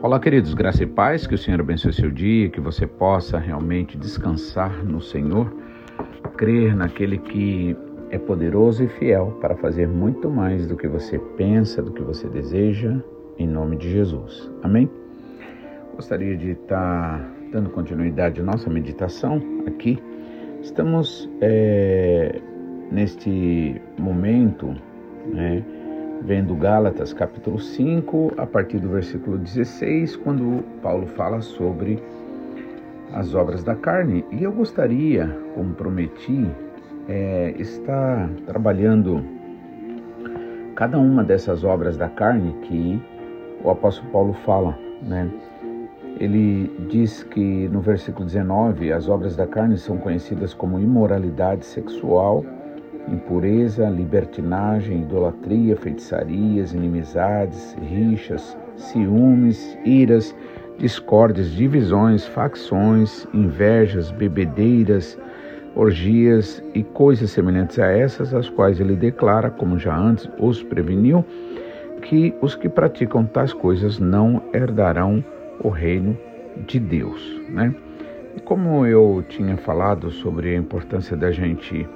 Olá, queridos, graça e paz, que o Senhor abençoe seu dia, que você possa realmente descansar no Senhor, crer naquele que é poderoso e fiel para fazer muito mais do que você pensa, do que você deseja, em nome de Jesus. Amém? Gostaria de estar dando continuidade à nossa meditação aqui. Estamos é, neste momento, né? Vendo Gálatas capítulo 5, a partir do versículo 16, quando Paulo fala sobre as obras da carne. E eu gostaria, como prometi, é, estar trabalhando cada uma dessas obras da carne que o apóstolo Paulo fala, né? Ele diz que no versículo 19 as obras da carne são conhecidas como imoralidade sexual, impureza, libertinagem, idolatria, feitiçarias, inimizades, rixas, ciúmes, iras, discórdias, divisões, facções, invejas, bebedeiras, orgias e coisas semelhantes a essas, as quais ele declara, como já antes os preveniu, que os que praticam tais coisas não herdarão o reino de Deus, né? E como eu tinha falado sobre a importância da gente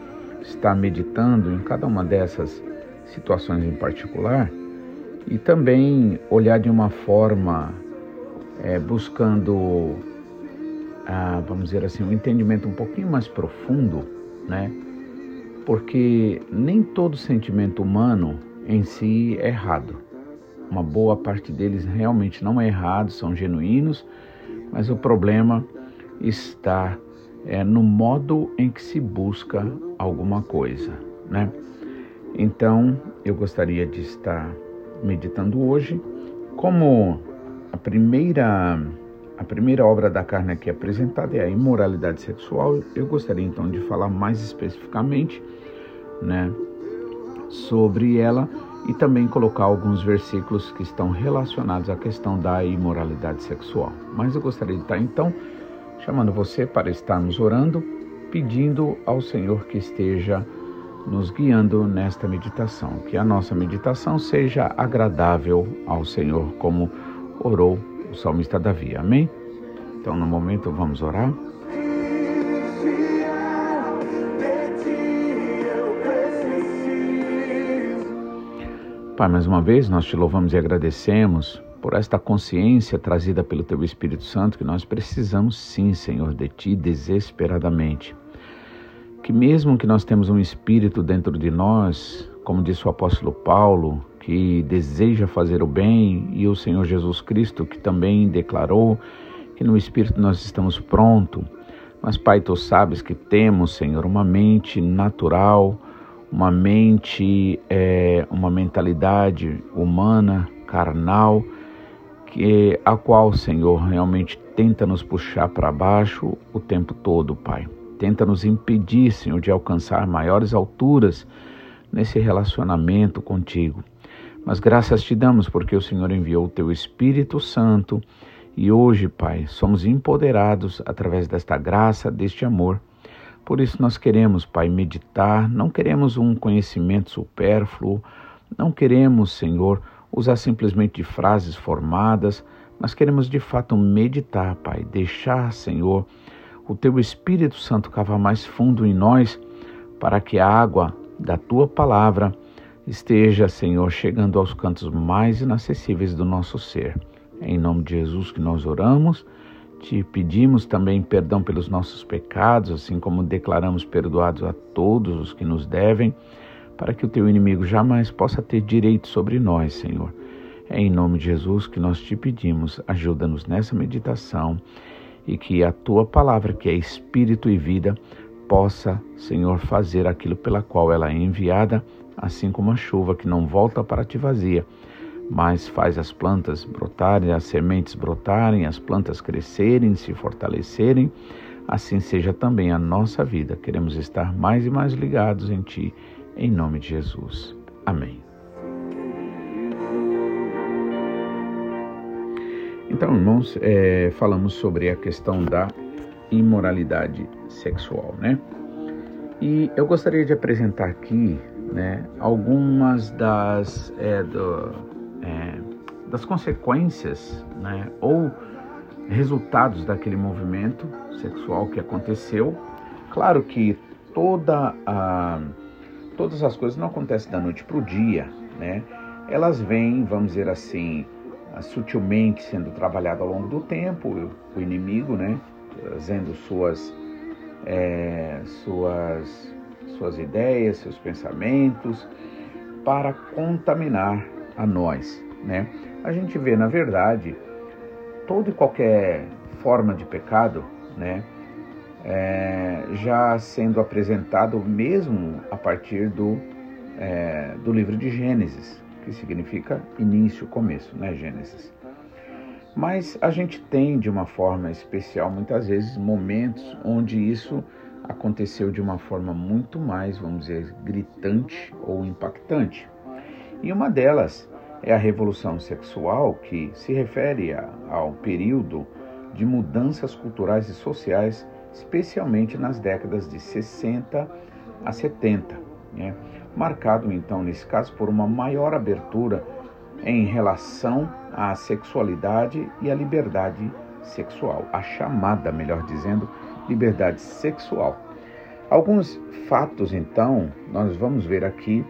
estar meditando em cada uma dessas situações em particular e também olhar de uma forma é, buscando, ah, vamos dizer assim, um entendimento um pouquinho mais profundo, né? Porque nem todo sentimento humano em si é errado. Uma boa parte deles realmente não é errado, são genuínos, mas o problema está é, no modo em que se busca alguma coisa, né? Então, eu gostaria de estar meditando hoje como a primeira a primeira obra da carne aqui apresentada é a imoralidade sexual. Eu gostaria então de falar mais especificamente, né, sobre ela e também colocar alguns versículos que estão relacionados à questão da imoralidade sexual. Mas eu gostaria de estar então chamando você para estarmos orando, pedindo ao Senhor que esteja nos guiando nesta meditação, que a nossa meditação seja agradável ao Senhor, como orou o salmista Davi. Amém? Então, no momento, vamos orar. Pai, mais uma vez nós te louvamos e agradecemos por esta consciência trazida pelo Teu Espírito Santo que nós precisamos sim, Senhor, de Ti desesperadamente. Que mesmo que nós temos um Espírito dentro de nós, como disse o apóstolo Paulo, que deseja fazer o bem, e o Senhor Jesus Cristo, que também declarou que no Espírito nós estamos prontos. Mas, Pai, Tu sabes que temos, Senhor, uma mente natural, uma mente, é, uma mentalidade humana, carnal, que a qual, Senhor, realmente tenta nos puxar para baixo o tempo todo, Pai. Tenta nos impedir, Senhor, de alcançar maiores alturas nesse relacionamento contigo. Mas graças te damos porque o Senhor enviou o teu Espírito Santo e hoje, Pai, somos empoderados através desta graça, deste amor. Por isso nós queremos, Pai, meditar, não queremos um conhecimento supérfluo, não queremos, Senhor, usar simplesmente frases formadas, mas queremos de fato meditar, Pai, deixar, Senhor, o teu Espírito Santo cavar mais fundo em nós, para que a água da tua palavra esteja, Senhor, chegando aos cantos mais inacessíveis do nosso ser. Em nome de Jesus que nós oramos. Te pedimos também perdão pelos nossos pecados, assim como declaramos perdoados a todos os que nos devem para que o teu inimigo jamais possa ter direito sobre nós, Senhor. É em nome de Jesus que nós te pedimos, ajuda-nos nessa meditação e que a tua palavra, que é espírito e vida, possa, Senhor, fazer aquilo pela qual ela é enviada, assim como a chuva que não volta para ti vazia, mas faz as plantas brotarem, as sementes brotarem, as plantas crescerem, se fortalecerem. Assim seja também a nossa vida. Queremos estar mais e mais ligados em ti em nome de Jesus. Amém. Então, irmãos, é, falamos sobre a questão da imoralidade sexual, né? E eu gostaria de apresentar aqui, né, algumas das é, do, é, das consequências, né, ou resultados daquele movimento sexual que aconteceu. Claro que toda a, todas as coisas não acontecem da noite para o dia, né? Elas vêm, vamos dizer assim, sutilmente sendo trabalhado ao longo do tempo, o inimigo, né, trazendo suas, é, suas, suas ideias, seus pensamentos, para contaminar a nós, né? A gente vê, na verdade, toda e qualquer forma de pecado, né, é, já sendo apresentado mesmo a partir do, é, do livro de Gênesis, que significa início, começo, né, Gênesis. Mas a gente tem de uma forma especial, muitas vezes, momentos onde isso aconteceu de uma forma muito mais, vamos dizer, gritante ou impactante. E uma delas é a revolução sexual, que se refere a, ao período de mudanças culturais e sociais, especialmente nas décadas de 60 a 70. Né? marcado então nesse caso por uma maior abertura em relação à sexualidade e à liberdade sexual, a chamada, melhor dizendo, liberdade sexual. Alguns fatos então nós vamos ver aqui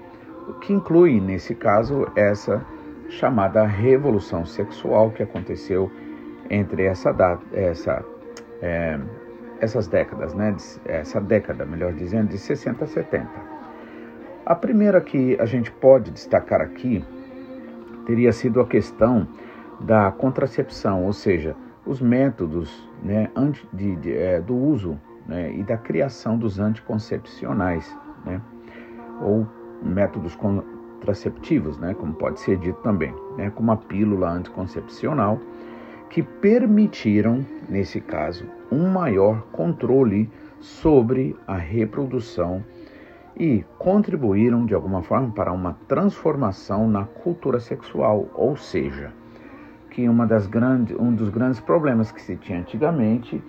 o que inclui nesse caso essa chamada revolução sexual que aconteceu entre essa data, essa é, essas décadas, né? Essa década, melhor dizendo, de 60 a 70. A primeira que a gente pode destacar aqui teria sido a questão da contracepção, ou seja, os métodos né, de, de, é, do uso né, e da criação dos anticoncepcionais, né, ou métodos contraceptivos, né, como pode ser dito também, né, como a pílula anticoncepcional, que permitiram, nesse caso, um maior controle sobre a reprodução e contribuíram de alguma forma para uma transformação na cultura sexual, ou seja, que uma das grandes, um dos grandes problemas que se tinha antigamente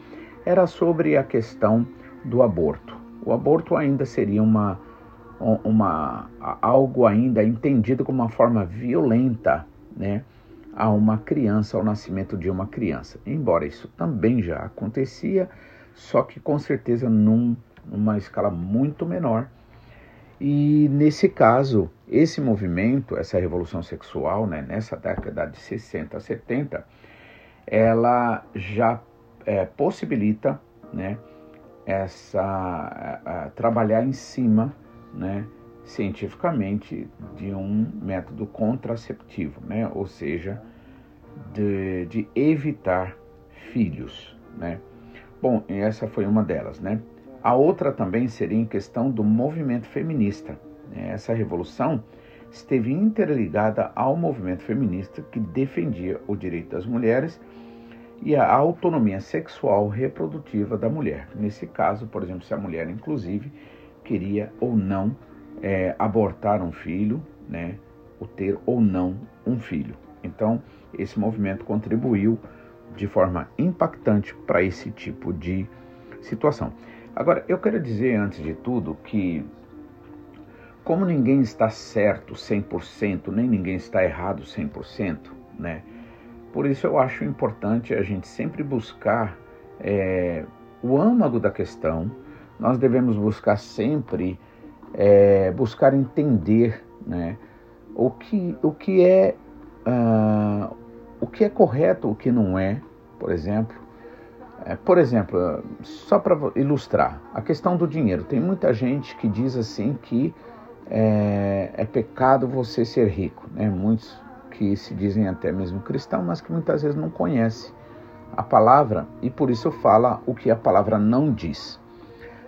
era sobre a questão do aborto. O aborto ainda seria uma, uma algo ainda entendido como uma forma violenta, né, a uma criança, ao nascimento de uma criança. Embora isso também já acontecia, só que com certeza num, numa escala muito menor e nesse caso, esse movimento, essa revolução sexual, né, nessa década de 60, 70, ela já é, possibilita né, essa, a, a, trabalhar em cima né, cientificamente de um método contraceptivo, né, ou seja, de, de evitar filhos. Né. Bom, essa foi uma delas, né? A outra também seria em questão do movimento feminista. Essa revolução esteve interligada ao movimento feminista que defendia o direito das mulheres e a autonomia sexual reprodutiva da mulher. Nesse caso, por exemplo, se a mulher, inclusive, queria ou não é, abortar um filho, né, ou ter ou não um filho. Então, esse movimento contribuiu de forma impactante para esse tipo de situação. Agora, eu quero dizer antes de tudo que, como ninguém está certo 100%, nem ninguém está errado 100%, né? Por isso eu acho importante a gente sempre buscar é, o âmago da questão, nós devemos buscar sempre é, buscar entender né, o, que, o, que é, uh, o que é correto, o que não é, por exemplo, é, por exemplo, só para ilustrar, a questão do dinheiro. Tem muita gente que diz assim que é, é, pecado você ser rico. Né? Muitos que se dizem até mesmo cristão, mas que muitas vezes não conhecem a palavra e por isso fala o que a palavra não diz.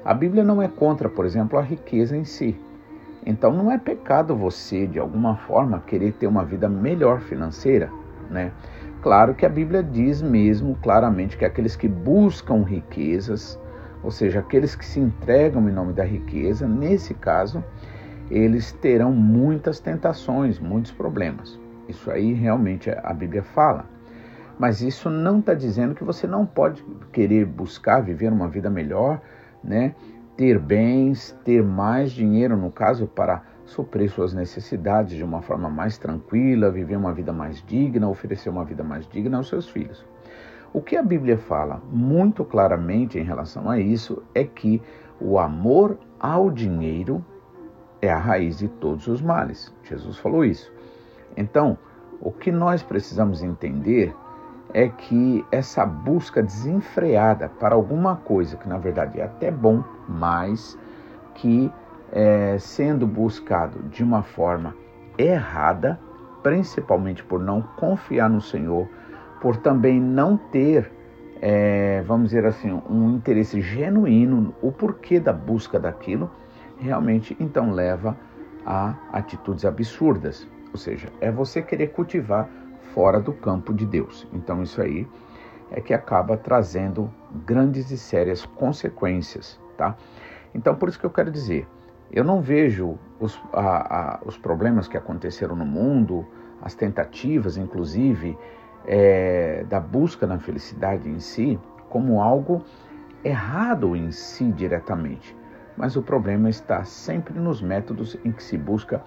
A Bíblia não é contra, por exemplo, a riqueza em si. Então não é pecado você, de alguma forma, querer ter uma vida melhor financeira, né? Claro que a Bíblia diz mesmo claramente que aqueles que buscam riquezas, ou seja, aqueles que se entregam em nome da riqueza, nesse caso, eles terão muitas tentações, muitos problemas. Isso aí realmente a Bíblia fala. Mas isso não está dizendo que você não pode querer buscar viver uma vida melhor, né? ter bens, ter mais dinheiro, no caso, para suprir suas necessidades de uma forma mais tranquila, viver uma vida mais digna, oferecer uma vida mais digna aos seus filhos. O que a Bíblia fala muito claramente em relação a isso é que o amor ao dinheiro é a raiz de todos os males. Jesus falou isso. Então, o que nós precisamos entender é que essa busca desenfreada para alguma coisa que na verdade é até bom, mas que é, sendo buscado de uma forma errada, principalmente por não confiar no Senhor, por também não ter, é, vamos dizer assim, um interesse genuíno, o porquê da busca daquilo, realmente então leva a atitudes absurdas. Ou seja, é você querer cultivar fora do campo de Deus. Então isso aí é que acaba trazendo grandes e sérias consequências, tá? Então por isso que eu quero dizer, eu não vejo os, a, a, os problemas que aconteceram no mundo, as tentativas, inclusive, é, da busca na felicidade em si como algo errado em si diretamente. Mas o problema está sempre nos métodos em que se busca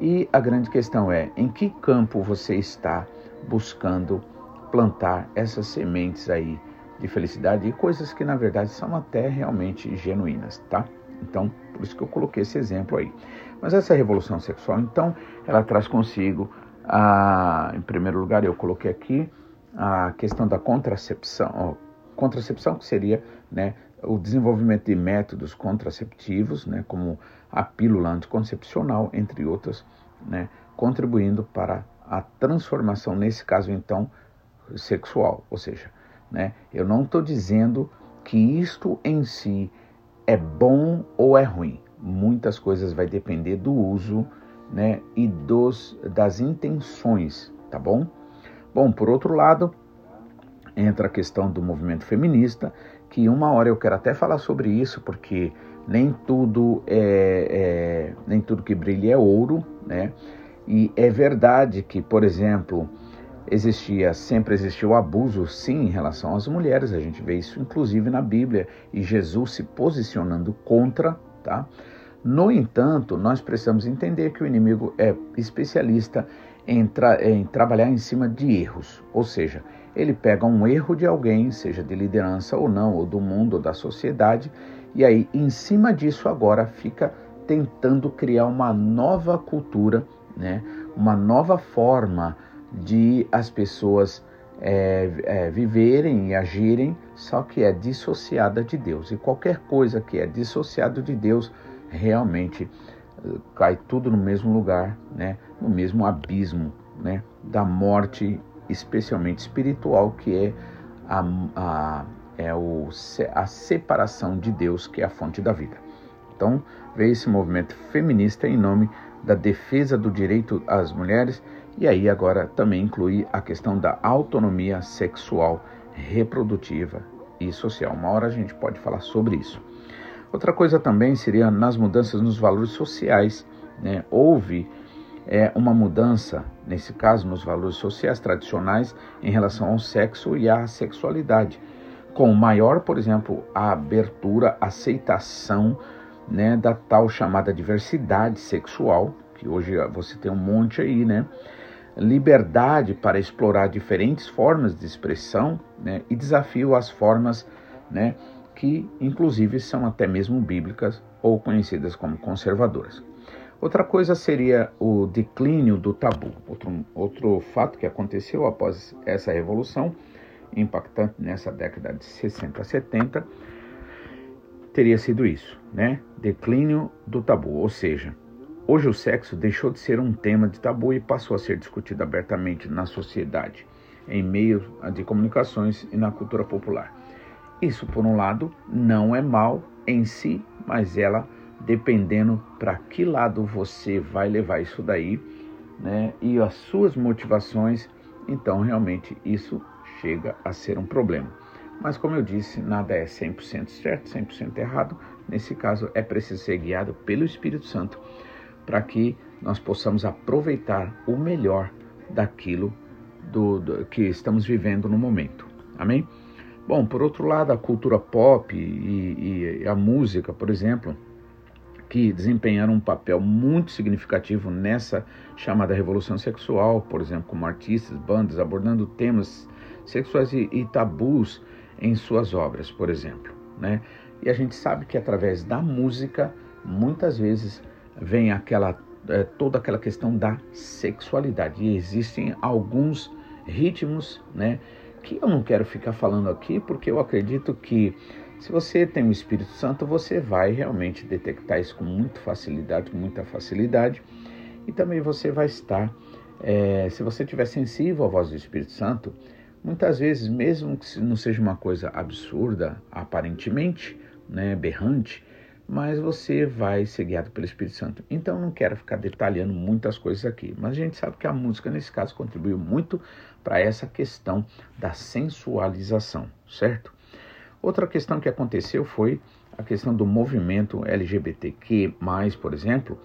e a grande questão é em que campo você está buscando plantar essas sementes aí de felicidade e coisas que na verdade são até realmente genuínas, tá? Então, por isso que eu coloquei esse exemplo aí. Mas essa revolução sexual, então, ela traz consigo ah, em primeiro lugar, eu coloquei aqui a questão da contracepção, ó, contracepção que seria né, o desenvolvimento de métodos contraceptivos, né, como a pílula anticoncepcional, entre outras, né, contribuindo para a transformação, nesse caso então, sexual. Ou seja, né, eu não estou dizendo que isto em si é bom ou é ruim. Muitas coisas vai depender do uso né, e dos, das intenções, tá bom? Bom, por outro lado, entra a questão do movimento feminista, que uma hora eu quero até falar sobre isso, porque nem tudo é, é nem tudo que brilha é ouro, né? E é verdade que, por exemplo, existia, sempre existiu abuso, sim, em relação às mulheres. A gente vê isso, inclusive, na Bíblia e Jesus se posicionando contra, tá? No entanto, nós precisamos entender que o inimigo é especialista em, tra em, trabalhar em cima de erros, ou seja, ele pega um erro de alguém, seja de liderança ou não, ou do mundo ou da sociedade, e aí em cima disso agora fica tentando criar uma nova cultura, né? uma nova forma de as pessoas é, é, viverem e agirem, só que é dissociada de Deus. E qualquer coisa que é dissociado de Deus realmente eh, cai tudo no mesmo lugar, né? no mesmo abismo né? da morte, especialmente espiritual, que é a, a, é o, a separação de Deus, que é a fonte da vida. Então, veio esse movimento feminista em nome da defesa do direito às mulheres e aí agora também inclui a questão da autonomia sexual, reprodutiva e social. Uma hora a gente pode falar sobre isso. Outra coisa também seria nas mudanças nos valores sociais. Né? Houve é, uma mudança, nesse caso, nos valores sociais tradicionais em relação ao sexo e à sexualidade, com maior, por exemplo, a abertura, aceitação né, da tal chamada diversidade sexual, que hoje você tem um monte aí, né? Liberdade para explorar diferentes formas de expressão né, e desafio às formas né, que inclusive são até mesmo bíblicas ou conhecidas como conservadoras. Outra coisa seria o declínio do tabu. Outro, outro fato que aconteceu após essa revolução, impactante nessa década de 60 a 70, teria sido isso, né? Declínio do tabu, ou seja, hoje o sexo deixou de ser um tema de tabu e passou a ser discutido abertamente na sociedade, em meio de comunicações e na cultura popular. Isso, por um lado, não é mal em si, mas ela, dependendo para que lado você vai levar isso daí, né, e as suas motivações, então realmente isso chega a ser um problema. Mas como eu disse, nada é 100% certo, 100% errado. Nesse caso, é preciso ser guiado pelo Espírito Santo para que nós possamos aproveitar o melhor daquilo do, do, que estamos vivendo no momento. Amém? Bom, por outro lado, a cultura pop e, e a música, por exemplo, que desempenharam um papel muito significativo nessa chamada revolução sexual, por exemplo, como artistas, bandas, abordando temas sexuais e, e tabus em suas obras, por exemplo. Né? E a gente sabe que através da música, muitas vezes vem aquela é, toda aquela questão da sexualidade. E existem alguns ritmos, né, que eu não quero ficar falando aqui, porque eu acredito que se você tem o Espírito Santo, você vai realmente detectar isso com muita facilidade, com muita facilidade. E também você vai estar, é, se você estiver sensível à voz do Espírito Santo, muitas vezes, mesmo que não seja uma coisa absurda, aparentemente, né, berrante, mas você vai ser guiado pelo Espírito Santo. Então não quero ficar detalhando muitas coisas aqui, mas a gente sabe que a música nesse caso contribuiu muito para essa questão da sensualização, certo? Outra questão que aconteceu foi a questão do movimento LGBTQ+, por exemplo,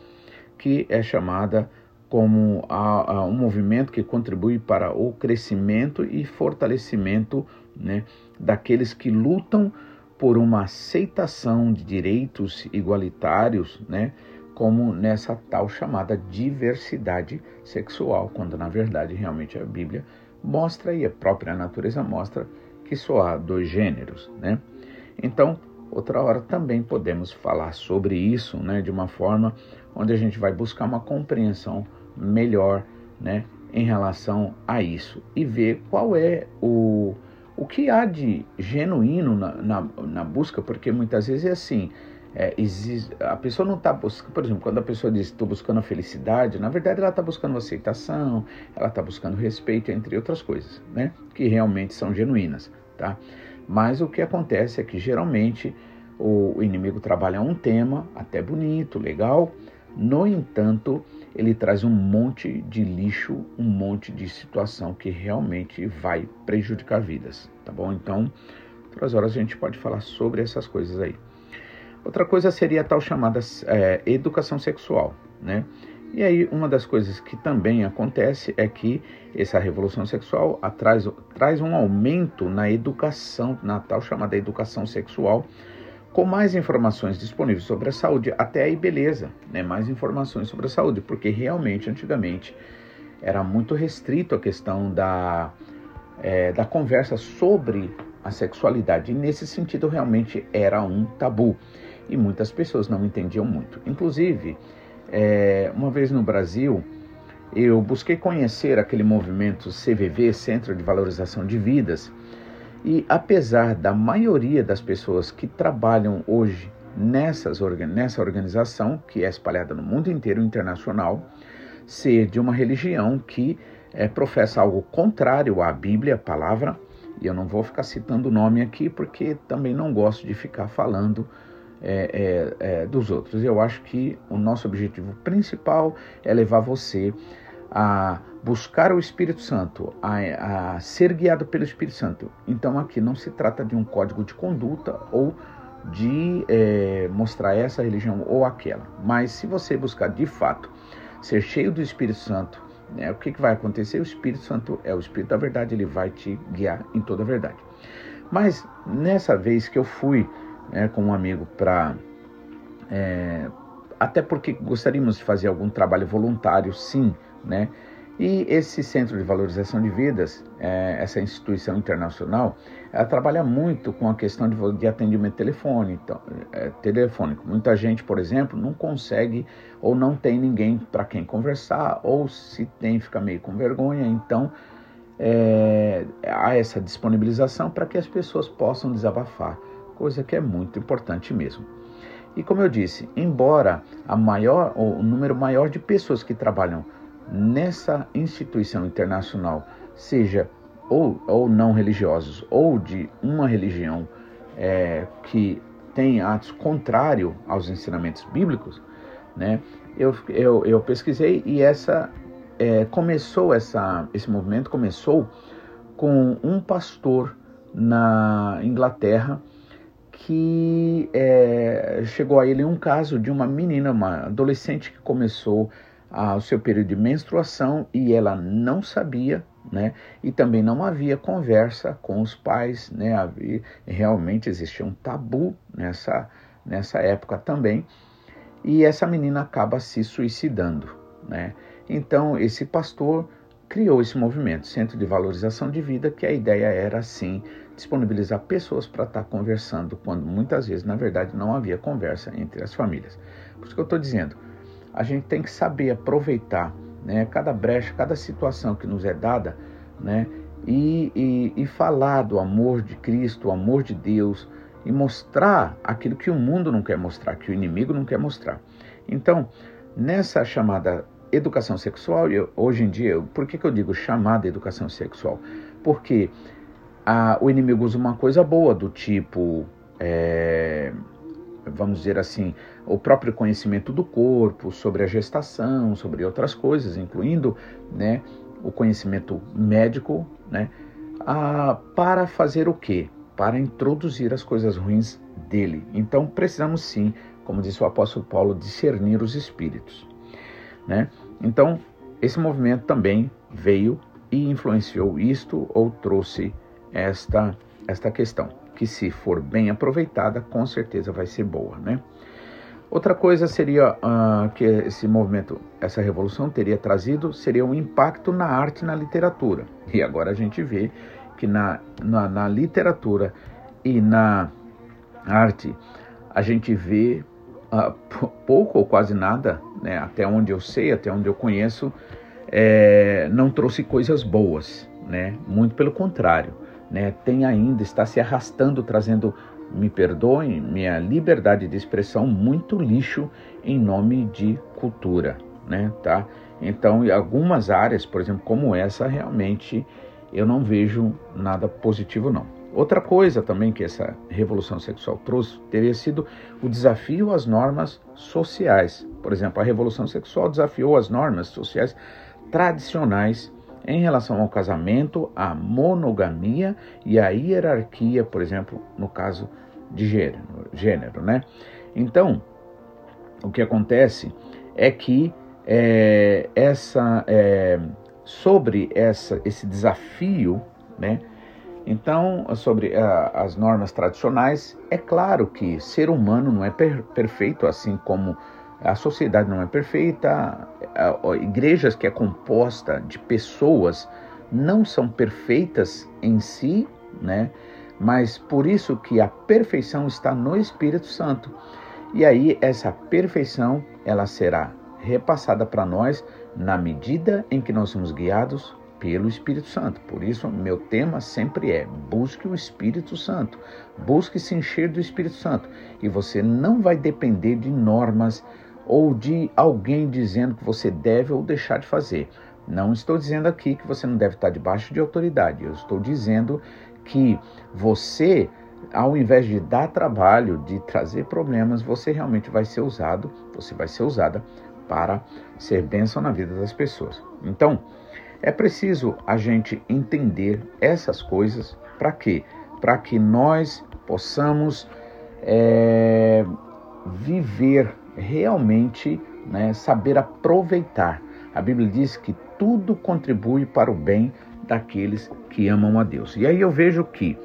que é chamada como a, a, um movimento que contribui para o crescimento e fortalecimento né, daqueles que lutam por uma aceitação de direitos igualitários, né, como nessa tal chamada diversidade sexual, quando na verdade realmente a Bíblia mostra e a própria natureza mostra que só há dois gêneros, né? Então, outra hora também podemos falar sobre isso, né, de uma forma onde a gente vai buscar uma compreensão melhor, né, em relação a isso e ver qual é o o que há de genuíno na, na, na busca, porque muitas vezes é assim, é, existe, a pessoa não está buscando, por exemplo, quando a pessoa diz estou buscando a felicidade, na verdade ela está buscando aceitação, ela está buscando respeito, entre outras coisas, né? Que realmente são genuínas, tá? Mas o que acontece é que geralmente o, o inimigo trabalha um tema até bonito, legal, no entanto, ele traz um monte de lixo, um monte de situação que realmente vai prejudicar vidas, tá bom? Então, outras horas a gente pode falar sobre essas coisas aí. Outra coisa seria a tal chamada é, educação sexual, né? E aí uma das coisas que também acontece é que essa revolução sexual traz um aumento na educação, na tal chamada educação sexual, com mais informações disponíveis sobre a saúde, até aí beleza, né? Mais informações sobre a saúde, porque realmente antigamente era muito restrito a questão da, é, da conversa sobre a sexualidade. E nesse sentido realmente era um tabu e muitas pessoas não entendiam muito. Inclusive, é, uma vez no Brasil, eu busquei conhecer aquele movimento CVV, Centro de Valorização de Vidas, e apesar da maioria das pessoas que trabalham hoje nessas, nessa organização, que é espalhada no mundo inteiro, internacional, ser de uma religião que é, professa algo contrário à Bíblia, a palavra, e eu não vou ficar citando o nome aqui porque também não gosto de ficar falando é, é, dos outros. Eu acho que o nosso objetivo principal é levar você a buscar o Espírito Santo, a, a, ser guiado pelo Espírito Santo. Então aqui não se trata de um código de conduta ou de é, mostrar essa religião ou aquela. Mas se você buscar de fato ser cheio do Espírito Santo, né, o que, que vai acontecer? O Espírito Santo é o Espírito da verdade, ele vai te guiar em toda a verdade. Mas nessa vez que eu fui né, com um amigo para. É, até porque gostaríamos de fazer algum trabalho voluntário, sim, né? E esse Centro de Valorização de Vidas, é, essa instituição internacional, ela trabalha muito com a questão de, de atendimento telefone, então, é, telefônico. Muita gente, por exemplo, não consegue ou não tem ninguém para quem conversar, ou se tem, fica meio com vergonha. Então, é, há essa disponibilização para que as pessoas possam desabafar coisa que é muito importante mesmo. E como eu disse, embora maior, o número maior de pessoas que trabalham nessa instituição internacional seja ou, ou não religiosos ou de uma religião é, que tem atos contrários aos ensinamentos bíblicos, né? Eu, eu, eu pesquisei e essa é, começou essa esse movimento começou com um pastor na Inglaterra que é, chegou a ele um caso de uma menina, uma adolescente que começou o seu período de menstruação e ela não sabia, né? E também não havia conversa com os pais, né? Havia, realmente existia um tabu nessa, nessa época também. e essa menina acaba se suicidando, né? Então esse pastor criou esse movimento, Centro de Valorização de Vida, que a ideia era assim disponibilizar pessoas para estar tá conversando, quando muitas vezes, na verdade, não havia conversa entre as famílias. Por isso que eu estou dizendo, a gente tem que saber aproveitar né, cada brecha, cada situação que nos é dada, né, e, e, e falar do amor de Cristo, o amor de Deus, e mostrar aquilo que o mundo não quer mostrar, que o inimigo não quer mostrar. Então, nessa chamada educação sexual, eu, hoje em dia, por que, que eu digo chamada educação sexual? Porque a, o inimigo usa uma coisa boa, do tipo, é, vamos dizer assim, o próprio conhecimento do corpo, sobre a gestação, sobre outras coisas, incluindo né, o conhecimento médico, né, a, para fazer o quê? Para introduzir as coisas ruins dele. Então precisamos sim, como disse o apóstolo Paulo, discernir os espíritos. Né? Então, esse movimento também veio e influenciou isto ou trouxe esta, esta questão, que se for bem aproveitada, com certeza vai ser boa. Né? Outra coisa seria uh, que esse movimento, essa revolução teria trazido, seria um impacto na arte e na literatura. E agora a gente vê que na, na, na literatura e na arte a gente vê uh, pouco ou quase nada, né, até onde eu sei, até onde eu conheço, é, não trouxe coisas boas, né? Muito pelo contrário, né? Tem ainda está se arrastando, trazendo, me perdoem, minha liberdade de expressão muito lixo em nome de cultura, né? Tá? Então, em algumas áreas, por exemplo, como essa, realmente eu não vejo nada positivo não. Outra coisa também que essa revolução sexual trouxe teria sido o desafio às normas sociais. Por exemplo, a revolução sexual desafiou as normas sociais tradicionais em relação ao casamento, à monogamia e à hierarquia, por exemplo, no caso de gênero, gênero né? Então, o que acontece é que é, essa é, sobre essa, esse desafio, né? Então, sobre uh, as normas tradicionais, é claro que ser humano não é per perfeito, assim como a sociedade não é perfeita, igrejas que é composta de pessoas não são perfeitas em si, né? Mas por isso que a perfeição está no Espírito Santo. E aí essa perfeição, ela será repassada para nós na medida em que nós somos guiados pelo Espírito Santo. Por isso, meu tema sempre é: busque o Espírito Santo, busque se encher do Espírito Santo. E você não vai depender de normas ou de alguém dizendo que você deve ou deixar de fazer. Não estou dizendo aqui que você não deve estar debaixo de autoridade, eu estou dizendo que você, ao invés de dar trabalho, de trazer problemas, você realmente vai ser usado, você vai ser usada para ser bênção na vida das pessoas. Então, é preciso a gente entender essas coisas para quê? Para que nós possamos é, viver realmente, né, saber aproveitar. A Bíblia diz que tudo contribui para o bem daqueles que amam a Deus. E aí eu vejo que,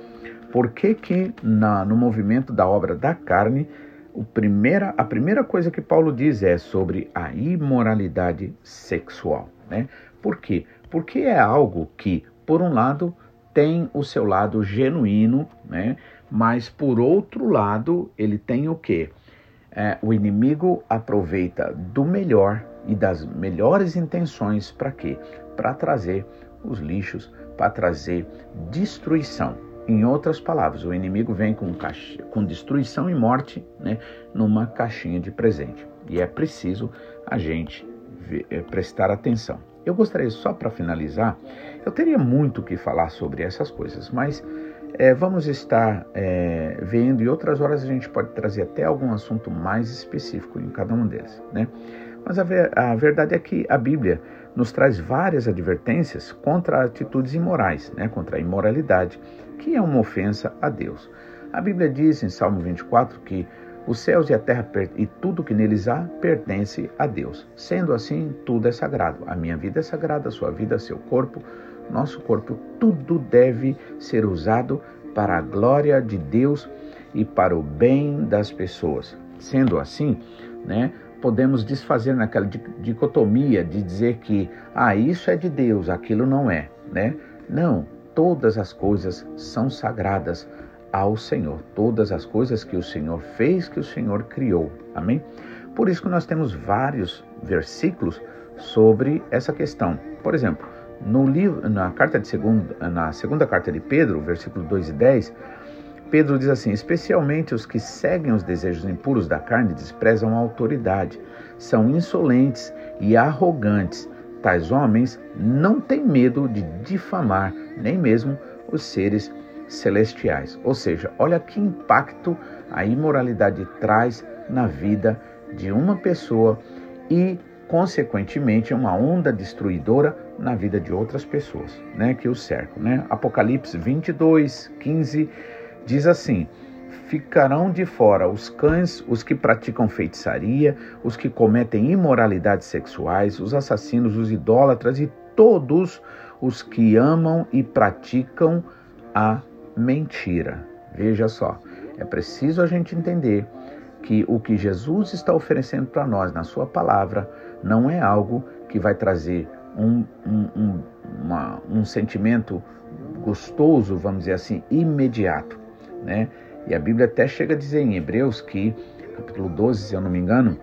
por que que na, no movimento da obra da carne, o primeira, a primeira coisa que Paulo diz é sobre a imoralidade sexual. Né? Por quê? Porque é algo que, por um lado, tem o seu lado genuíno, né? mas por outro lado, ele tem o quê? É, o inimigo aproveita do melhor e das melhores intenções para quê? Para trazer os lixos, para trazer destruição. Em outras palavras, o inimigo vem com, caixa, com destruição e morte né, numa caixinha de presente. E é preciso a gente ver, é, prestar atenção. Eu gostaria só para finalizar, eu teria muito que falar sobre essas coisas, mas é, vamos estar é, vendo e outras horas a gente pode trazer até algum assunto mais específico em cada um deles, né? Mas a, ver, a verdade é que a Bíblia nos traz várias advertências contra atitudes imorais, né? contra a imoralidade, que é uma ofensa a Deus. A Bíblia diz em Salmo 24 que os céus e a terra e tudo que neles há pertence a Deus. Sendo assim, tudo é sagrado. A minha vida é sagrada, a sua vida, seu corpo, nosso corpo, tudo deve ser usado para a glória de Deus e para o bem das pessoas. Sendo assim, né, podemos desfazer naquela dicotomia de dizer que ah, isso é de Deus, aquilo não é, né? Não, todas as coisas são sagradas ao Senhor, todas as coisas que o Senhor fez, que o Senhor criou. Amém? Por isso que nós temos vários versículos sobre essa questão. Por exemplo, no livro, na carta de segunda, na segunda carta de Pedro, versículo 2 e 10, Pedro diz assim: especialmente os que seguem os desejos impuros da carne desprezam a autoridade, são insolentes e arrogantes. Tais homens não têm medo de difamar nem mesmo os seres celestiais. Ou seja, olha que impacto a imoralidade traz na vida de uma pessoa e, consequentemente, uma onda destruidora na vida de outras pessoas, né, que o cercam, né? Apocalipse 22, 15 diz assim: Ficarão de fora os cães, os que praticam feitiçaria, os que cometem imoralidades sexuais, os assassinos, os idólatras e todos os que amam e praticam a mentira. Veja só, é preciso a gente entender que o que Jesus está oferecendo para nós na Sua palavra não é algo que vai trazer um, um, um, uma, um sentimento gostoso, vamos dizer assim, imediato né? E a Bíblia até chega a dizer em Hebreus que, capítulo 12, se eu não me engano,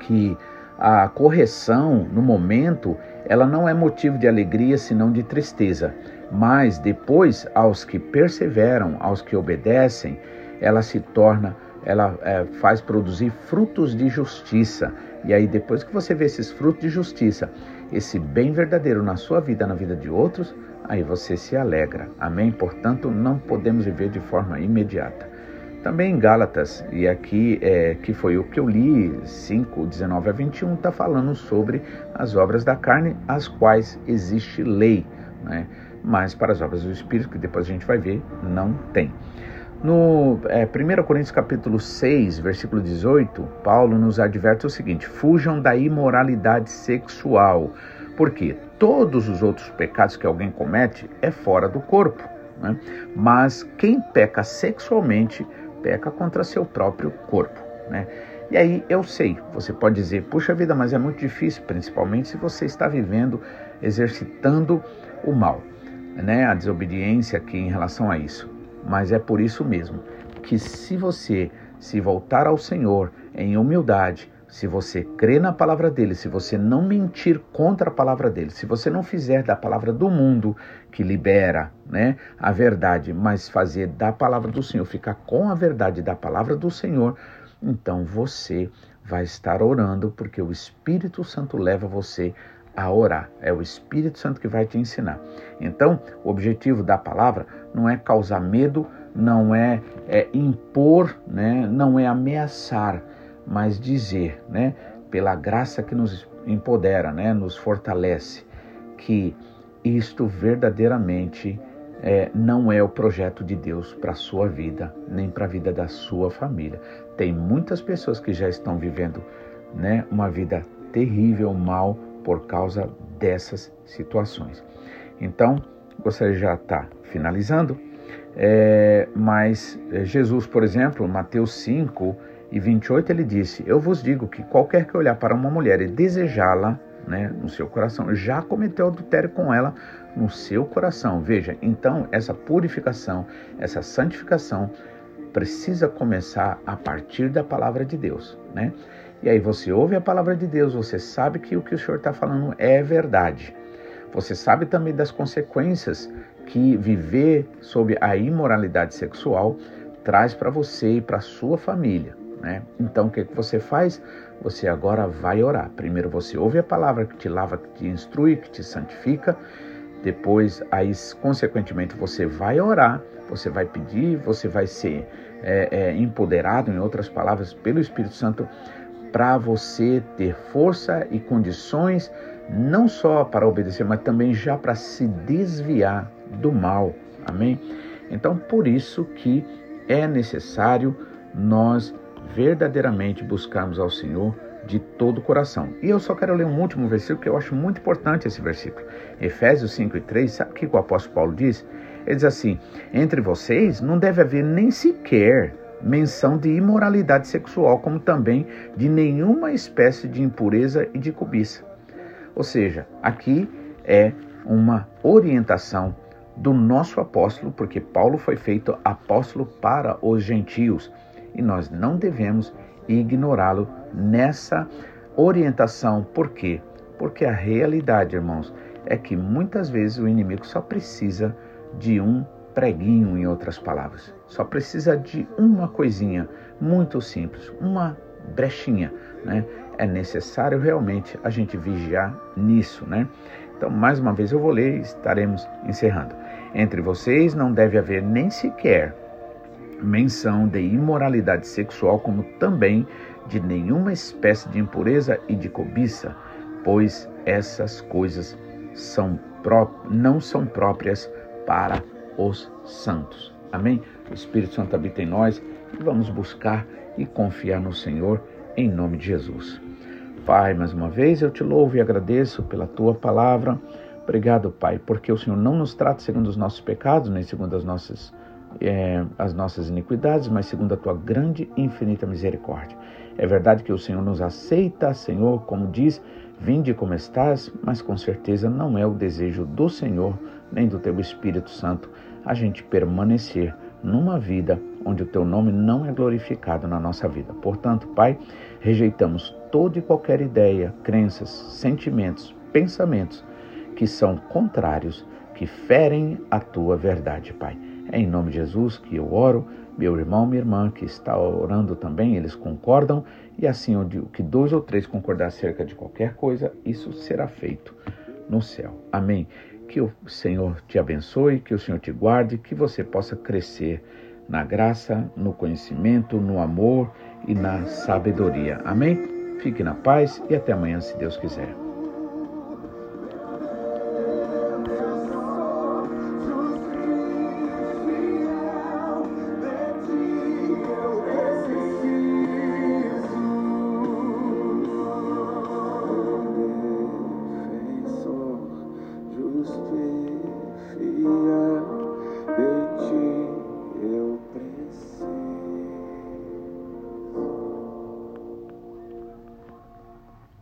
que a correção no momento ela não é motivo de alegria, senão de tristeza. Mas depois, aos que perseveram, aos que obedecem, ela se torna, ela é, faz produzir frutos de justiça. E aí, depois que você vê esses frutos de justiça, esse bem verdadeiro na sua vida, na vida de outros, aí você se alegra. Amém? Portanto, não podemos viver de forma imediata. Também em Gálatas, e aqui é, que foi o que eu li, 5, 19 a 21, está falando sobre as obras da carne, as quais existe lei, né? mas para as obras do Espírito, que depois a gente vai ver, não tem. No é, 1 Coríntios capítulo 6, versículo 18, Paulo nos adverte o seguinte: fujam da imoralidade sexual, porque todos os outros pecados que alguém comete é fora do corpo. Né? Mas quem peca sexualmente peca contra seu próprio corpo. Né? E aí eu sei, você pode dizer, puxa vida, mas é muito difícil, principalmente se você está vivendo, exercitando o mal, né? a desobediência aqui em relação a isso. Mas é por isso mesmo que se você se voltar ao Senhor em humildade, se você crê na palavra dele, se você não mentir contra a palavra dele, se você não fizer da palavra do mundo que libera, né, a verdade, mas fazer da palavra do Senhor, ficar com a verdade da palavra do Senhor, então você vai estar orando porque o Espírito Santo leva você a orar. É o Espírito Santo que vai te ensinar. Então, o objetivo da palavra não é causar medo, não é, é impor, né, não é ameaçar mas dizer, né, pela graça que nos empodera, né, nos fortalece, que isto verdadeiramente é, não é o projeto de Deus para a sua vida, nem para a vida da sua família. Tem muitas pessoas que já estão vivendo né, uma vida terrível, mal, por causa dessas situações. Então, gostaria já estar tá finalizando, é, mas é, Jesus, por exemplo, Mateus 5, e 28 ele disse: Eu vos digo que qualquer que olhar para uma mulher e desejá-la né, no seu coração, já cometeu adultério com ela no seu coração. Veja, então essa purificação, essa santificação precisa começar a partir da palavra de Deus, né? E aí você ouve a palavra de Deus, você sabe que o que o Senhor está falando é verdade. Você sabe também das consequências que viver sob a imoralidade sexual traz para você e para sua família. Né? Então o que, que você faz? Você agora vai orar. Primeiro você ouve a palavra que te lava, que te instrui, que te santifica. Depois, aí, consequentemente, você vai orar, você vai pedir, você vai ser é, é, empoderado, em outras palavras, pelo Espírito Santo, para você ter força e condições, não só para obedecer, mas também já para se desviar do mal. Amém? Então, por isso que é necessário nós verdadeiramente buscarmos ao Senhor de todo o coração. E eu só quero ler um último versículo que eu acho muito importante esse versículo. Efésios 5 e 3, sabe o que o apóstolo Paulo diz? Ele diz assim: Entre vocês não deve haver nem sequer menção de imoralidade sexual, como também de nenhuma espécie de impureza e de cobiça. Ou seja, aqui é uma orientação do nosso apóstolo, porque Paulo foi feito apóstolo para os gentios e nós não devemos ignorá-lo nessa orientação. Por quê? Porque a realidade, irmãos, é que muitas vezes o inimigo só precisa de um preguinho, em outras palavras. Só precisa de uma coisinha muito simples, uma brechinha, né? É necessário realmente a gente vigiar nisso, né? Então, mais uma vez eu vou ler e estaremos encerrando. Entre vocês não deve haver nem sequer menção de imoralidade sexual, como também de nenhuma espécie de impureza e de cobiça, pois essas coisas são não são próprias para os santos. Amém? O Espírito Santo habita em nós e vamos buscar e confiar no Senhor em nome de Jesus. Pai, mais uma vez eu te louvo e agradeço pela tua palavra. Obrigado, Pai, porque o Senhor não nos trata segundo os nossos pecados, nem segundo as nossas, é, as nossas iniquidades, mas segundo a tua grande e infinita misericórdia. É verdade que o Senhor nos aceita, Senhor, como diz, vinde como estás, mas com certeza não é o desejo do Senhor, nem do teu Espírito Santo, a gente permanecer numa vida onde o teu nome não é glorificado na nossa vida. Portanto, Pai, rejeitamos toda e qualquer ideia, crenças, sentimentos, pensamentos que são contrários, que ferem a tua verdade, Pai. É em nome de Jesus que eu oro, meu irmão, minha irmã que está orando também, eles concordam, e assim o que dois ou três concordar acerca de qualquer coisa, isso será feito no céu. Amém. Que o Senhor te abençoe, que o Senhor te guarde, que você possa crescer na graça, no conhecimento, no amor e na sabedoria. Amém? Fique na paz e até amanhã, se Deus quiser.